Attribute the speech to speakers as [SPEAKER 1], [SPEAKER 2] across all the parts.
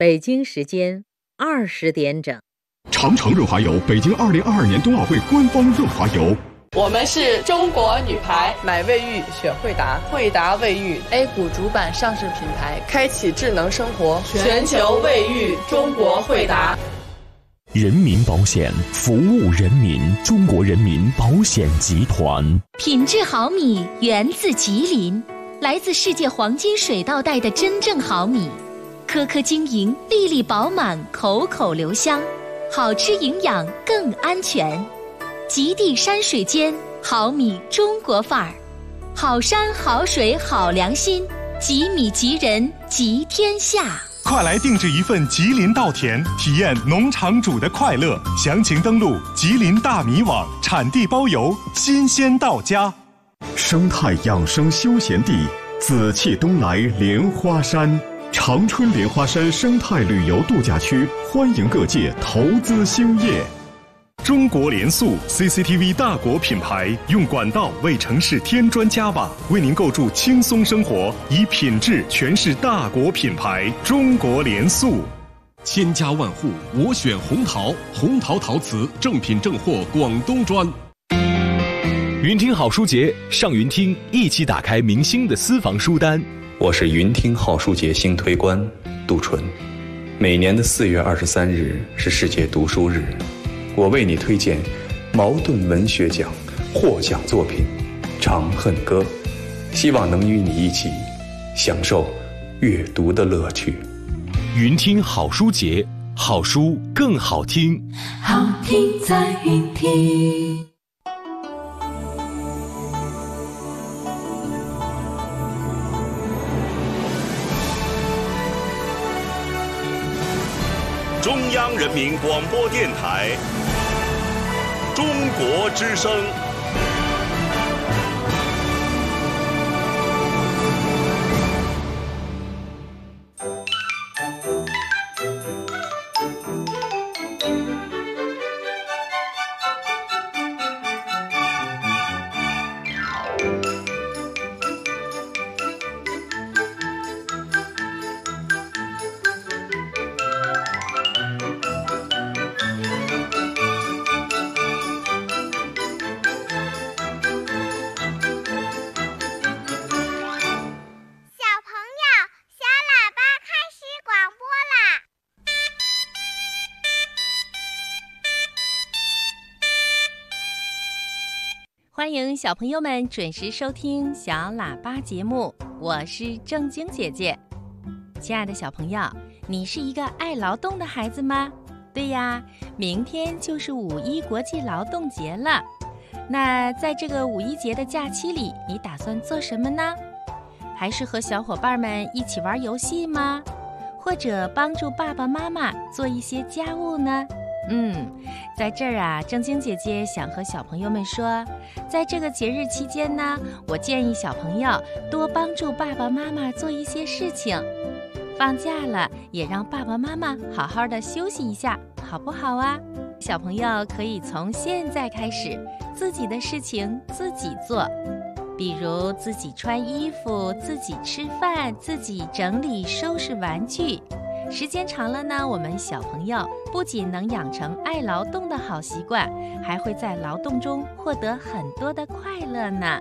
[SPEAKER 1] 北京时间二十点整。
[SPEAKER 2] 长城润滑油，北京二零二二年冬奥会官方润滑油。
[SPEAKER 3] 我们是中国女排，买卫浴选惠达，惠达卫浴 A 股主板上市品牌，开启智能生活，全球卫浴中国惠达。
[SPEAKER 4] 人民保险服务人民，中国人民保险集团。
[SPEAKER 5] 品质好米源自吉林，来自世界黄金水稻带的真正好米，颗颗晶莹，粒粒饱满，口口留香，好吃营养更安全。极地山水间，好米中国范儿，好山好水好良心，吉米吉人吉天下。
[SPEAKER 6] 快来定制一份吉林稻田，体验农场主的快乐。详情登录吉林大米网，产地包邮，新鲜到家。
[SPEAKER 2] 生态养生休闲地，紫气东来莲花山，长春莲花山生态旅游度假区，欢迎各界投资兴业。
[SPEAKER 6] 中国联塑 CCTV 大国品牌，用管道为城市添砖加瓦，为您构筑轻松生活，以品质诠释大国品牌。中国联塑，
[SPEAKER 7] 千家万户我选红陶，红陶陶瓷正品正货，广东砖。
[SPEAKER 4] 云听好书节，上云听，一起打开明星的私房书单。
[SPEAKER 8] 我是云听好书节新推官杜淳，每年的四月二十三日是世界读书日。我为你推荐茅盾文学奖获奖作品《长恨歌》，希望能与你一起享受阅读的乐趣。
[SPEAKER 4] 云听好书节，好书更好听。
[SPEAKER 9] 好听在云听。
[SPEAKER 10] 中央人民广播电台。中国之声。
[SPEAKER 5] 小朋友们准时收听小喇叭节目，我是正晶姐姐。亲爱的小朋友，你是一个爱劳动的孩子吗？对呀，明天就是五一国际劳动节了。那在这个五一节的假期里，你打算做什么呢？还是和小伙伴们一起玩游戏吗？或者帮助爸爸妈妈做一些家务呢？嗯，在这儿啊，正晶姐姐想和小朋友们说，在这个节日期间呢，我建议小朋友多帮助爸爸妈妈做一些事情。放假了，也让爸爸妈妈好好的休息一下，好不好啊？小朋友可以从现在开始，自己的事情自己做，比如自己穿衣服、自己吃饭、自己整理收拾玩具。时间长了呢，我们小朋友不仅能养成爱劳动的好习惯，还会在劳动中获得很多的快乐呢。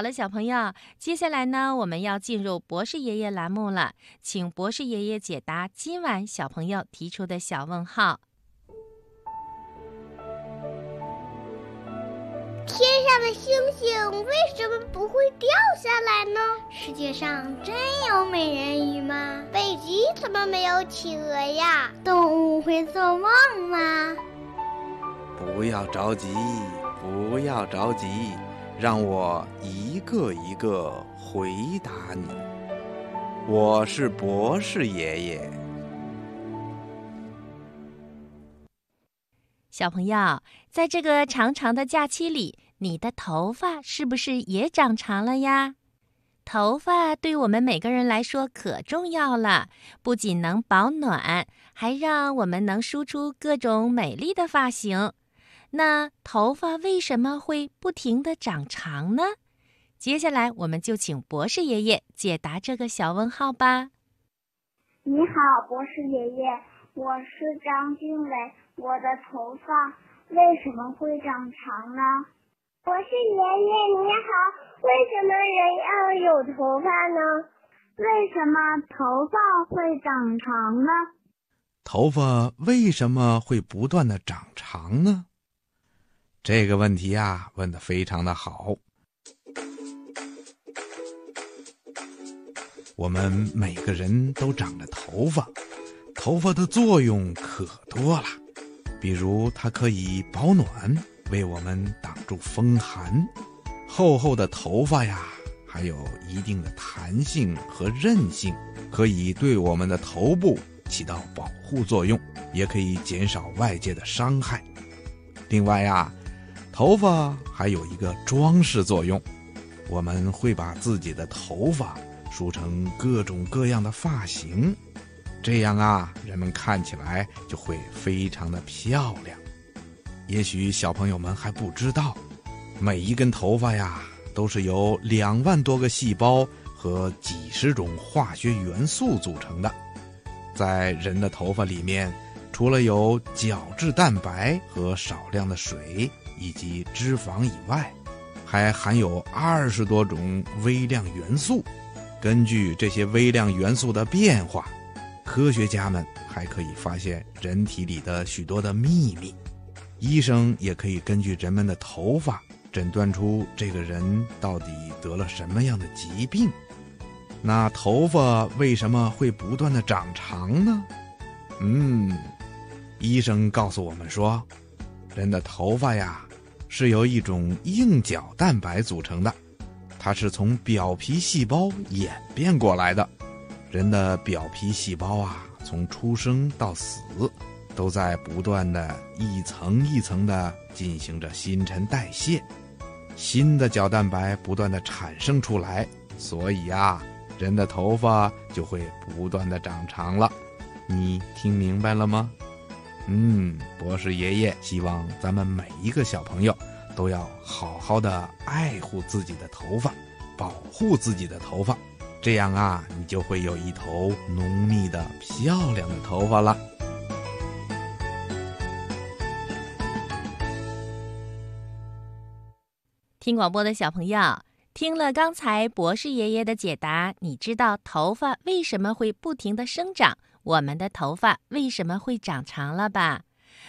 [SPEAKER 5] 好了，小朋友，接下来呢，我们要进入博士爷爷栏目了，请博士爷爷解答今晚小朋友提出的小问号。
[SPEAKER 11] 天上的星星为什么不会掉下来呢？世界上真有美人鱼吗？北极怎么没有企鹅呀？动物会做梦吗？
[SPEAKER 12] 不要着急，不要着急，让我一个一个回答你。我是博士爷爷。
[SPEAKER 5] 小朋友，在这个长长的假期里，你的头发是不是也长长了呀？头发对我们每个人来说可重要了，不仅能保暖，还让我们能梳出各种美丽的发型。那头发为什么会不停的长长呢？接下来，我们就请博士爷爷解答这个小问号吧。
[SPEAKER 13] 你好，博士爷爷，我是张俊伟。我的头发为什么会长长呢？
[SPEAKER 14] 博士爷爷你好，为什么人要有头发呢？
[SPEAKER 13] 为什么头发会长长呢？
[SPEAKER 12] 头发为什么会不断的长长呢？这个问题呀，问的非常的好。我们每个人都长着头发，头发的作用可多了。比如，它可以保暖，为我们挡住风寒；厚厚的头发呀，还有一定的弹性和韧性，可以对我们的头部起到保护作用，也可以减少外界的伤害。另外呀，头发还有一个装饰作用，我们会把自己的头发梳成各种各样的发型。这样啊，人们看起来就会非常的漂亮。也许小朋友们还不知道，每一根头发呀，都是由两万多个细胞和几十种化学元素组成的。在人的头发里面，除了有角质蛋白和少量的水以及脂肪以外，还含有二十多种微量元素。根据这些微量元素的变化。科学家们还可以发现人体里的许多的秘密，医生也可以根据人们的头发诊断出这个人到底得了什么样的疾病。那头发为什么会不断的长长呢？嗯，医生告诉我们说，人的头发呀是由一种硬角蛋白组成的，它是从表皮细胞演变过来的。人的表皮细胞啊，从出生到死，都在不断的一层一层的进行着新陈代谢，新的角蛋白不断的产生出来，所以啊，人的头发就会不断的长长了。你听明白了吗？嗯，博士爷爷希望咱们每一个小朋友都要好好的爱护自己的头发，保护自己的头发。这样啊，你就会有一头浓密的、漂亮的头发了。
[SPEAKER 5] 听广播的小朋友，听了刚才博士爷爷的解答，你知道头发为什么会不停的生长？我们的头发为什么会长长了吧？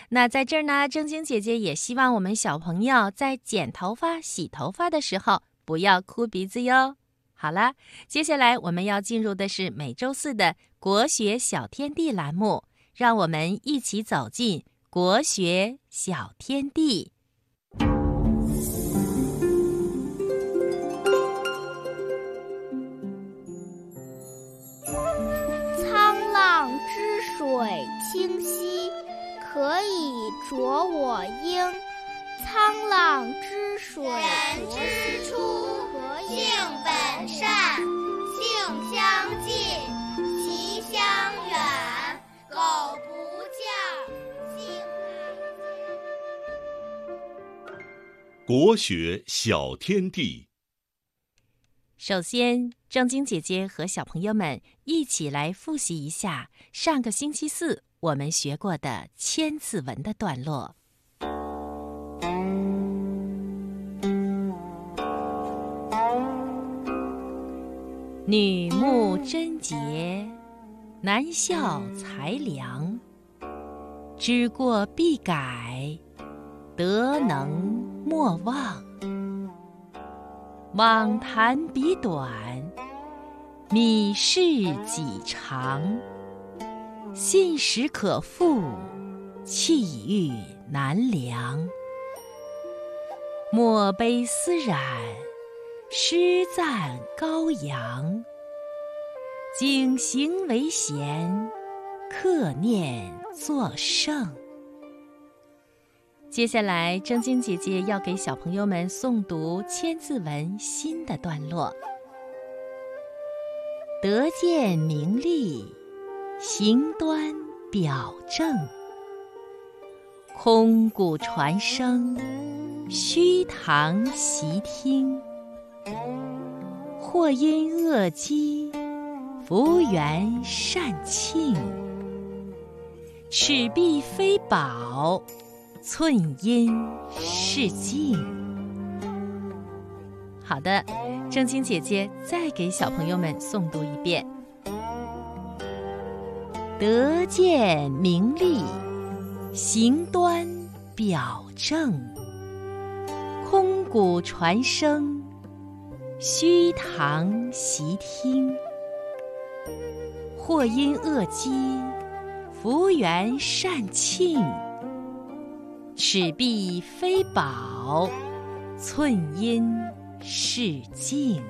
[SPEAKER 5] 那在这儿呢，正晶姐姐也希望我们小朋友在剪头发、洗头发的时候不要哭鼻子哟。好了，接下来我们要进入的是每周四的国学小天地栏目，让我们一起走进国学小天地。
[SPEAKER 11] 水清兮，可以濯我缨。沧浪之水
[SPEAKER 15] 人之初。性本善，性相近，习相远。苟不教，性乃迁。
[SPEAKER 10] 国学小天地。
[SPEAKER 5] 首先，正经姐姐和小朋友们一起来复习一下上个星期四我们学过的《千字文》的段落。女慕贞洁，男效才良。知过必改，得能莫忘。妄谈彼短，米事己长。信实可复，气欲难量。墨悲思染，诗赞高扬。景行为贤，克念作圣。接下来，正晶姐姐要给小朋友们诵读《千字文》新的段落：得见名利，行端表正，空谷传声。虚堂习听，或因恶积，福缘善庆。尺璧非宝，寸阴是镜。好的，正晶姐姐再给小朋友们诵读一遍：得见名利，行端表正。空谷传声，虚堂习听。或因恶积，福缘善庆。尺璧非宝，寸阴是镜。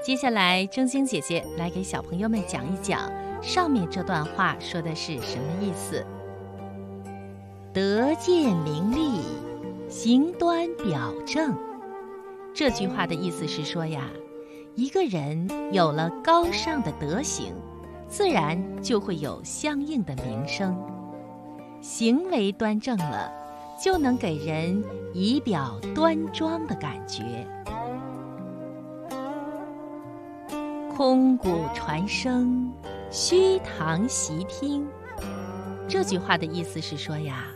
[SPEAKER 5] 接下来，正晶姐姐来给小朋友们讲一讲上面这段话说的是什么意思。得见名利。行端表正，这句话的意思是说呀，一个人有了高尚的德行，自然就会有相应的名声。行为端正了，就能给人仪表端庄的感觉。空谷传声，虚堂习听。这句话的意思是说呀。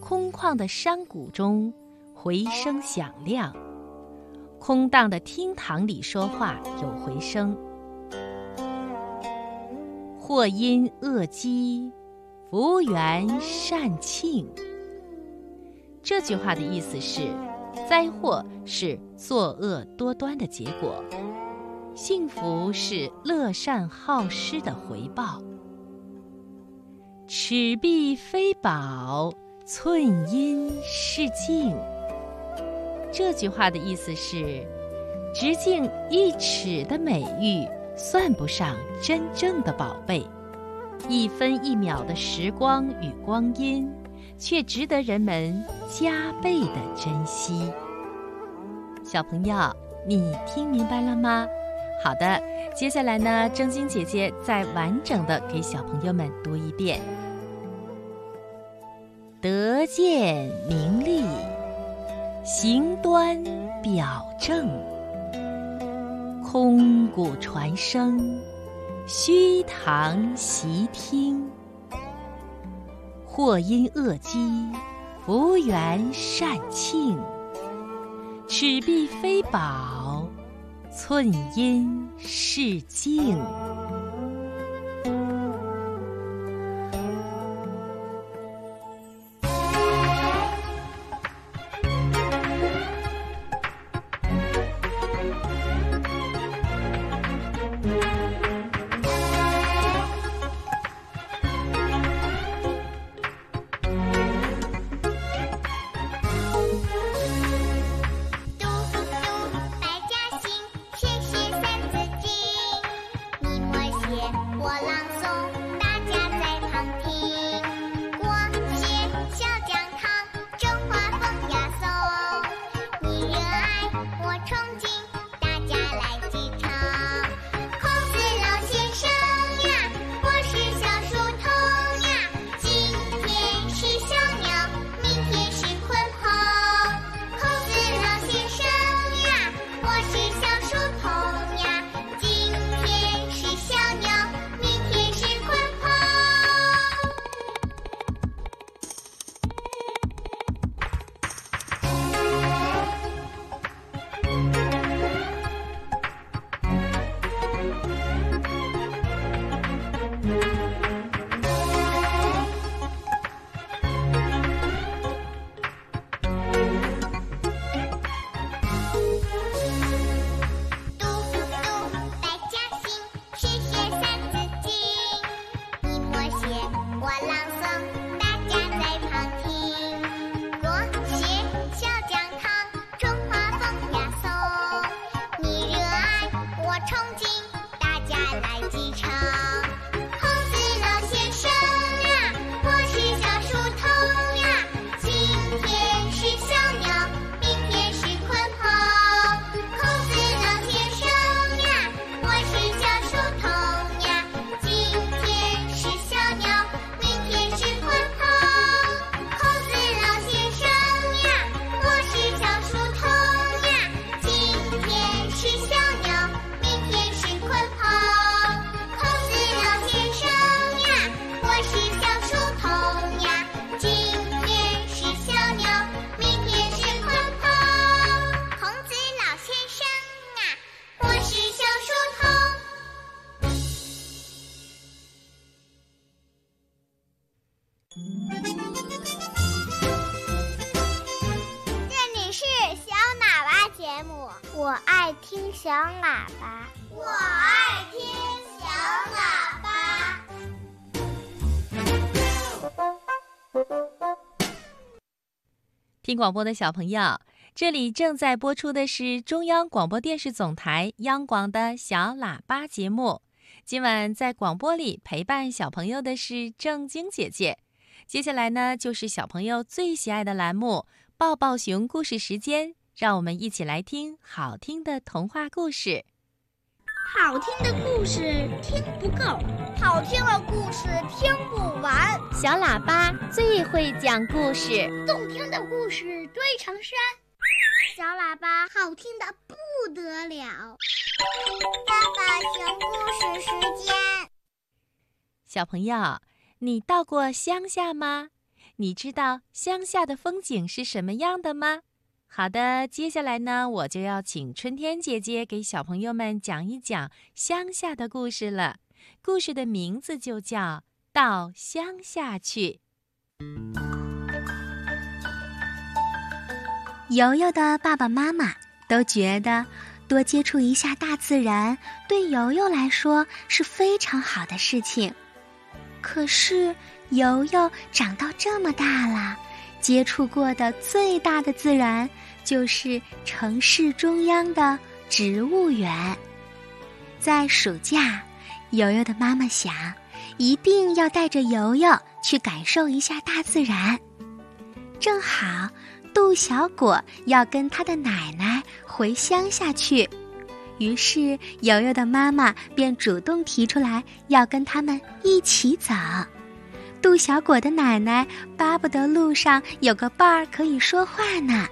[SPEAKER 5] 空旷的山谷中，回声响亮；空荡的厅堂里说话有回声。或因恶积，福缘善庆。这句话的意思是，灾祸是作恶多端的结果，幸福是乐善好施的回报。尺璧非宝。寸阴是镜，这句话的意思是，直径一尺的美玉算不上真正的宝贝，一分一秒的时光与光阴，却值得人们加倍的珍惜。小朋友，你听明白了吗？好的，接下来呢，正晶姐姐再完整的给小朋友们读一遍。得见名利，行端表正。空谷传声，虚堂习听。或因恶积，福缘善庆。尺璧非宝，寸阴是
[SPEAKER 11] 竞。听
[SPEAKER 5] 广播的小朋友，这里正在播出的是中央广播电视总台央广的小喇叭节目。今晚在广播里陪伴小朋友的是正晶姐姐。接下来呢，就是小朋友最喜爱的栏目——抱抱熊故事时间。让我们一起来听好听的童话故事。
[SPEAKER 11] 好听的故事听不够，
[SPEAKER 15] 好听的故事听不完。
[SPEAKER 5] 小喇叭最会讲故事，
[SPEAKER 11] 动听的故事堆成山。小喇叭好听的不得了。
[SPEAKER 15] 爸爸讲故事时间。
[SPEAKER 5] 小朋友，你到过乡下吗？你知道乡下的风景是什么样的吗？好的，接下来呢，我就要请春天姐姐给小朋友们讲一讲乡下的故事了。故事的名字就叫《到乡下去》。
[SPEAKER 16] 游游的爸爸妈妈都觉得多接触一下大自然，对游游来说是非常好的事情。可是游游长到这么大了，接触过的最大的自然。就是城市中央的植物园。在暑假，游游的妈妈想，一定要带着游游去感受一下大自然。正好，杜小果要跟他的奶奶回乡下去，于是游游的妈妈便主动提出来要跟他们一起走。杜小果的奶奶巴不得路上有个伴儿可以说话呢。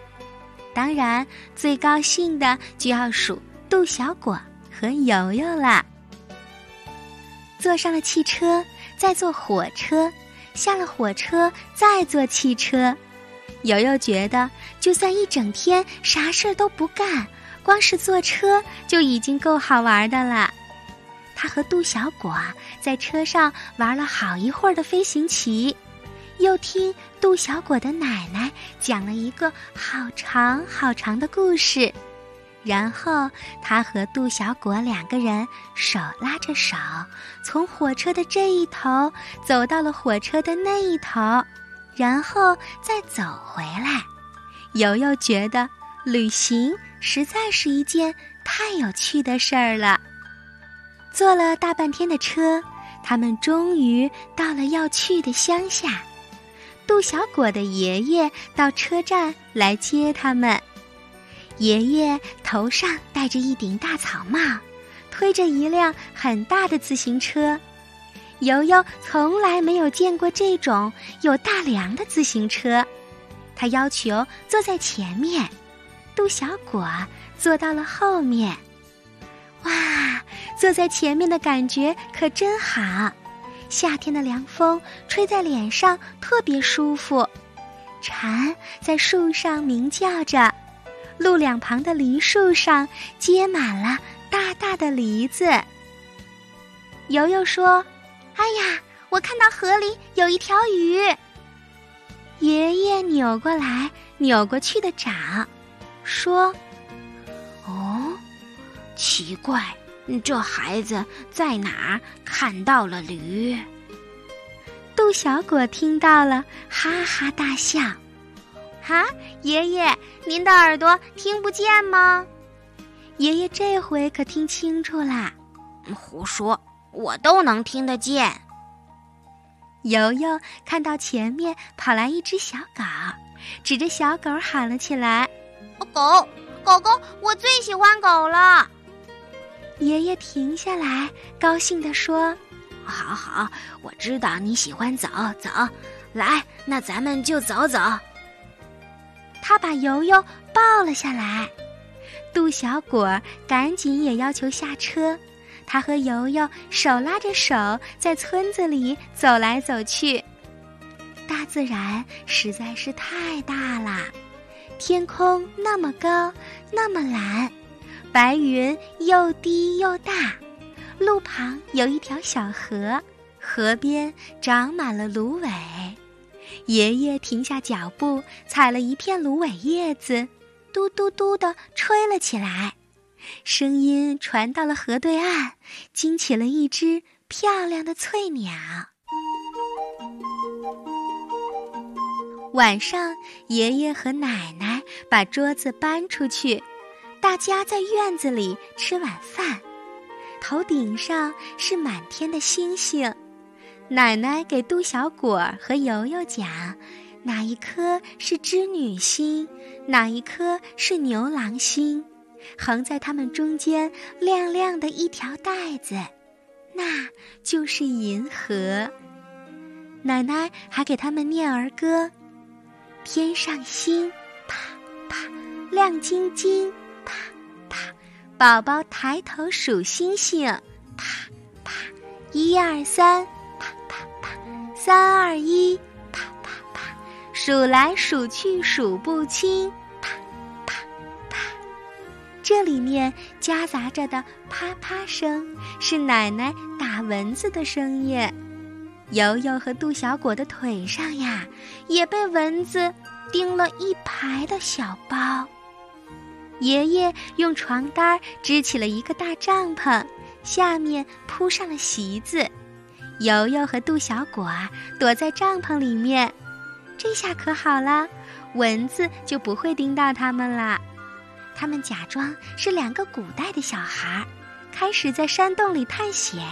[SPEAKER 16] 当然，最高兴的就要数杜小果和游游了。坐上了汽车，再坐火车，下了火车再坐汽车。游游觉得，就算一整天啥事儿都不干，光是坐车就已经够好玩的了。他和杜小果在车上玩了好一会儿的飞行棋。又听杜小果的奶奶讲了一个好长好长的故事，然后他和杜小果两个人手拉着手，从火车的这一头走到了火车的那一头，然后再走回来。游游觉得旅行实在是一件太有趣的事儿了。坐了大半天的车，他们终于到了要去的乡下。杜小果的爷爷到车站来接他们。爷爷头上戴着一顶大草帽，推着一辆很大的自行车。游游从来没有见过这种有大梁的自行车，他要求坐在前面，杜小果坐到了后面。哇，坐在前面的感觉可真好。夏天的凉风吹在脸上特别舒服，蝉在树上鸣叫着，路两旁的梨树上结满了大大的梨子。游游说：“哎呀，我看到河里有一条鱼。”爷爷扭过来扭过去的找，说：“，
[SPEAKER 17] 奇怪。”这孩子在哪儿看到了驴？
[SPEAKER 16] 杜小果听到了，哈哈大笑。
[SPEAKER 11] 哈，爷爷，您的耳朵听不见吗？
[SPEAKER 16] 爷爷这回可听清楚啦。
[SPEAKER 17] 胡说，我都能听得见。
[SPEAKER 16] 游游看到前面跑来一只小狗，指着小狗喊了起来：“
[SPEAKER 11] 狗，狗狗，我最喜欢狗了。”
[SPEAKER 16] 爷爷停下来，高兴地说：“
[SPEAKER 17] 好好，我知道你喜欢走走，来，那咱们就走走。”
[SPEAKER 16] 他把游游抱了下来，杜小果赶紧也要求下车。他和游游手拉着手，在村子里走来走去。大自然实在是太大了，天空那么高，那么蓝。白云又低又大，路旁有一条小河，河边长满了芦苇。爷爷停下脚步，采了一片芦苇叶子，嘟嘟嘟地吹了起来。声音传到了河对岸，惊起了一只漂亮的翠鸟。晚上，爷爷和奶奶把桌子搬出去，大家在院子里吃晚饭。头顶上是满天的星星，奶奶给杜小果和游游讲，哪一颗是织女星，哪一颗是牛郎星，横在它们中间亮亮的一条带子，那就是银河。奶奶还给他们念儿歌。天上星，啪啪亮晶晶，宝宝抬头数星星，啪啪，一二三，啪啪啪，三二一，啪啪啪，数来数去数不清，啪啪啪。这里面夹杂着的啪啪声，是奶奶打蚊子的声音。游游和杜小果的腿上呀，也被蚊子叮了一排的小包。爷爷用床单支起了一个大帐篷，下面铺上了席子。游游和杜小果躲在帐篷里面，这下可好了，蚊子就不会叮到他们了。他们假装是两个古代的小孩，开始在山洞里探险。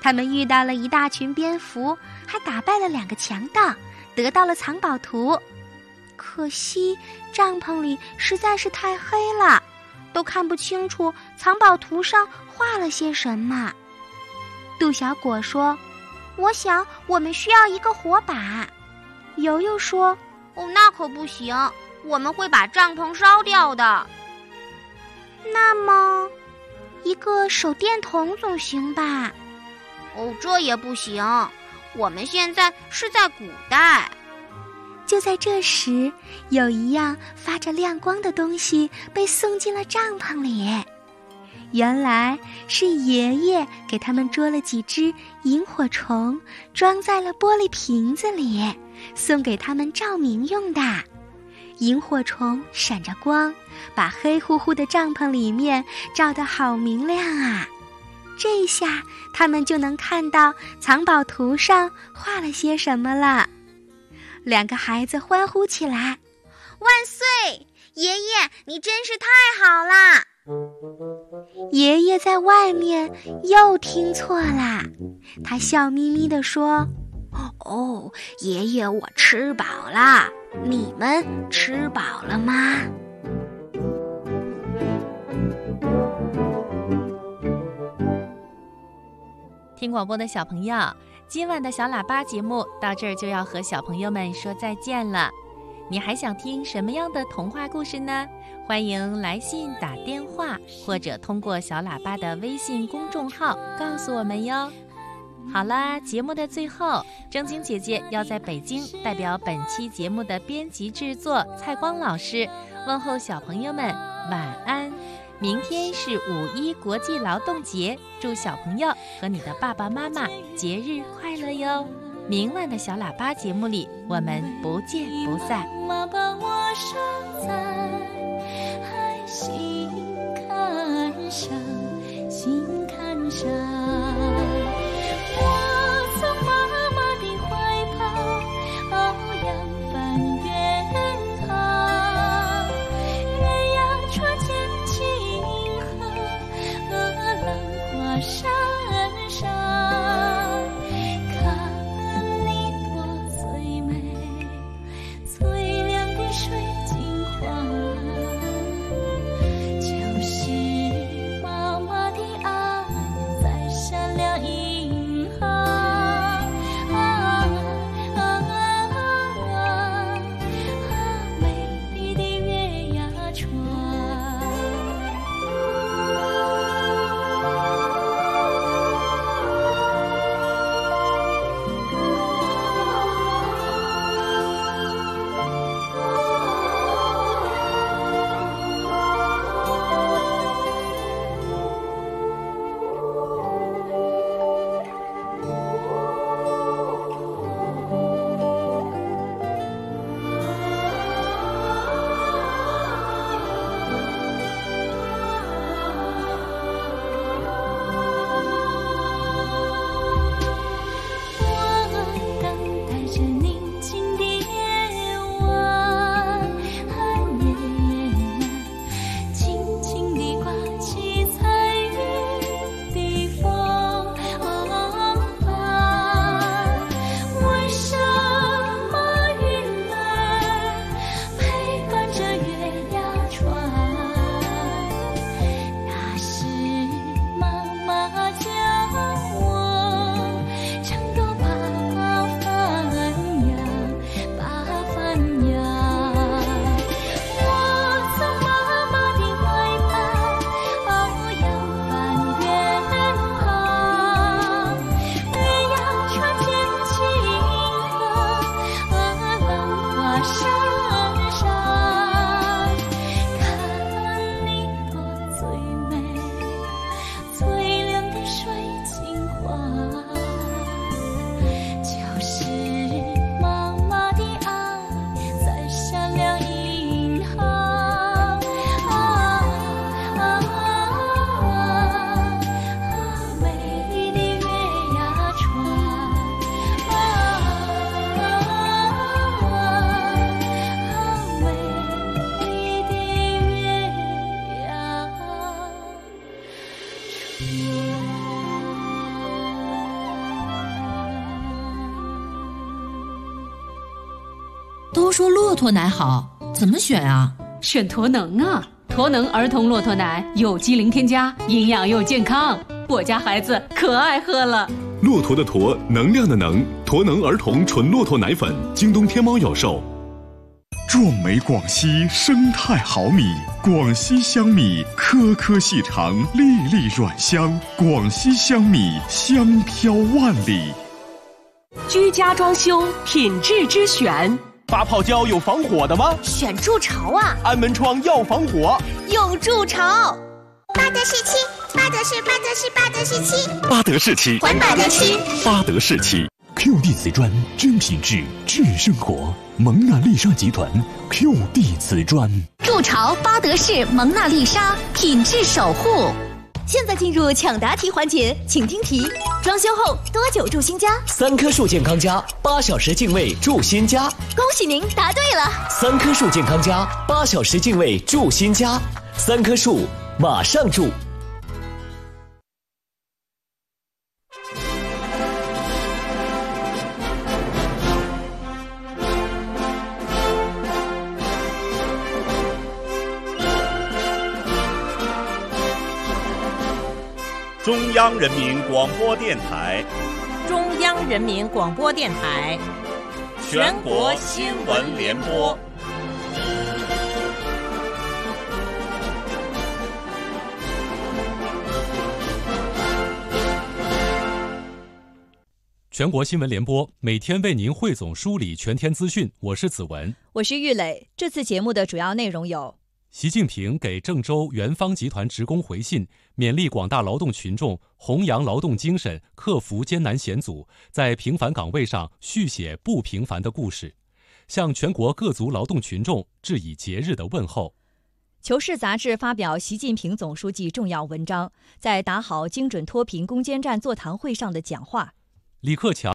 [SPEAKER 16] 他们遇到了一大群蝙蝠，还打败了两个强盗，得到了藏宝图。可惜帐篷里实在是太黑了，都看不清楚藏宝图上画了些什么。杜小果说：“我想我们需要一个火把。”游游说：“
[SPEAKER 17] 哦，那可不行，我们会把帐篷烧掉的。”
[SPEAKER 16] 那么，一个手电筒总行吧？
[SPEAKER 17] 哦，这也不行。我们现在是在古代。
[SPEAKER 16] 就在这时，有一样发着亮光的东西被送进了帐篷里。原来是爷爷给他们捉了几只萤火虫，装在了玻璃瓶子里，送给他们照明用的。萤火虫闪着光，把黑乎乎的帐篷里面照得好明亮啊！这下他们就能看到藏宝图上画了些什么了。两个孩子欢呼起来：“
[SPEAKER 17] 万岁！爷爷，你真是太好啦！”
[SPEAKER 16] 爷爷在外面又听错了，他笑眯眯地说：“
[SPEAKER 17] 哦，爷爷，我吃饱了。你们吃饱了吗？”
[SPEAKER 5] 听广播的小朋友，今晚的小喇叭节目到这儿就要和小朋友们说再见了。你还想听什么样的童话故事呢？欢迎来信、打电话，或者通过小喇叭的微信公众号告诉我们哟。好啦，节目的最后，正晶姐姐要在北京代表本期节目的编辑制作蔡光老师，问候小朋友们晚安。明天是五一国际劳动节，祝小朋友和你的爸爸妈妈节日快乐哟！明晚的小喇叭节目里，我们不见不散。妈把我在海心坎上，心坎上。山。
[SPEAKER 18] 驼奶好，怎么选啊？
[SPEAKER 19] 选驼能啊！驼能儿童骆驼奶有机零添加，营养又健康，我家孩子可爱喝了。
[SPEAKER 7] 骆驼的驼，能量的能，驼能儿童纯骆驼奶粉，京东、天猫有售。
[SPEAKER 2] 壮美广西生态好米，广西香米颗颗细长，粒粒软香，广西香米香飘万里。
[SPEAKER 20] 居家装修品质之选，
[SPEAKER 21] 发泡胶有防火的吗？
[SPEAKER 22] 选筑巢啊！
[SPEAKER 21] 安门窗要防火，
[SPEAKER 22] 用筑巢。
[SPEAKER 15] 巴德士漆，巴德士，巴德士，巴德士漆，
[SPEAKER 2] 巴德士漆，
[SPEAKER 15] 环保的漆，
[SPEAKER 2] 巴德士漆。
[SPEAKER 4] QD 瓷砖，真品质，智生活。蒙娜丽莎集团 QD 瓷砖，
[SPEAKER 22] 筑巢巴德士蒙娜丽莎品质守护。
[SPEAKER 23] 现在进入抢答题环节，请听题：装修后多久住新家？
[SPEAKER 24] 三棵树健康家，八小时净卫住新家。
[SPEAKER 23] 恭喜您答对了！
[SPEAKER 24] 三棵树健康家，八小时净卫住新家，三棵树马上住。
[SPEAKER 10] 中央人民广播电台，
[SPEAKER 1] 中央人民广播电台，
[SPEAKER 10] 全国新闻联播。
[SPEAKER 7] 全国新闻联播每天为您汇总梳理全天资讯，我是子文，
[SPEAKER 25] 我是玉磊。这次节目的主要内容有。
[SPEAKER 7] 习近平给郑州元方集团职工回信，勉励广大劳动群众弘扬劳动精神，克服艰难险阻，在平凡岗位上续写不平凡的故事，向全国各族劳动群众致以节日的问候。
[SPEAKER 25] 《求是》杂志发表习近平总书记重要文章，在打好精准脱贫攻坚战座谈会上的讲话。
[SPEAKER 7] 李克强。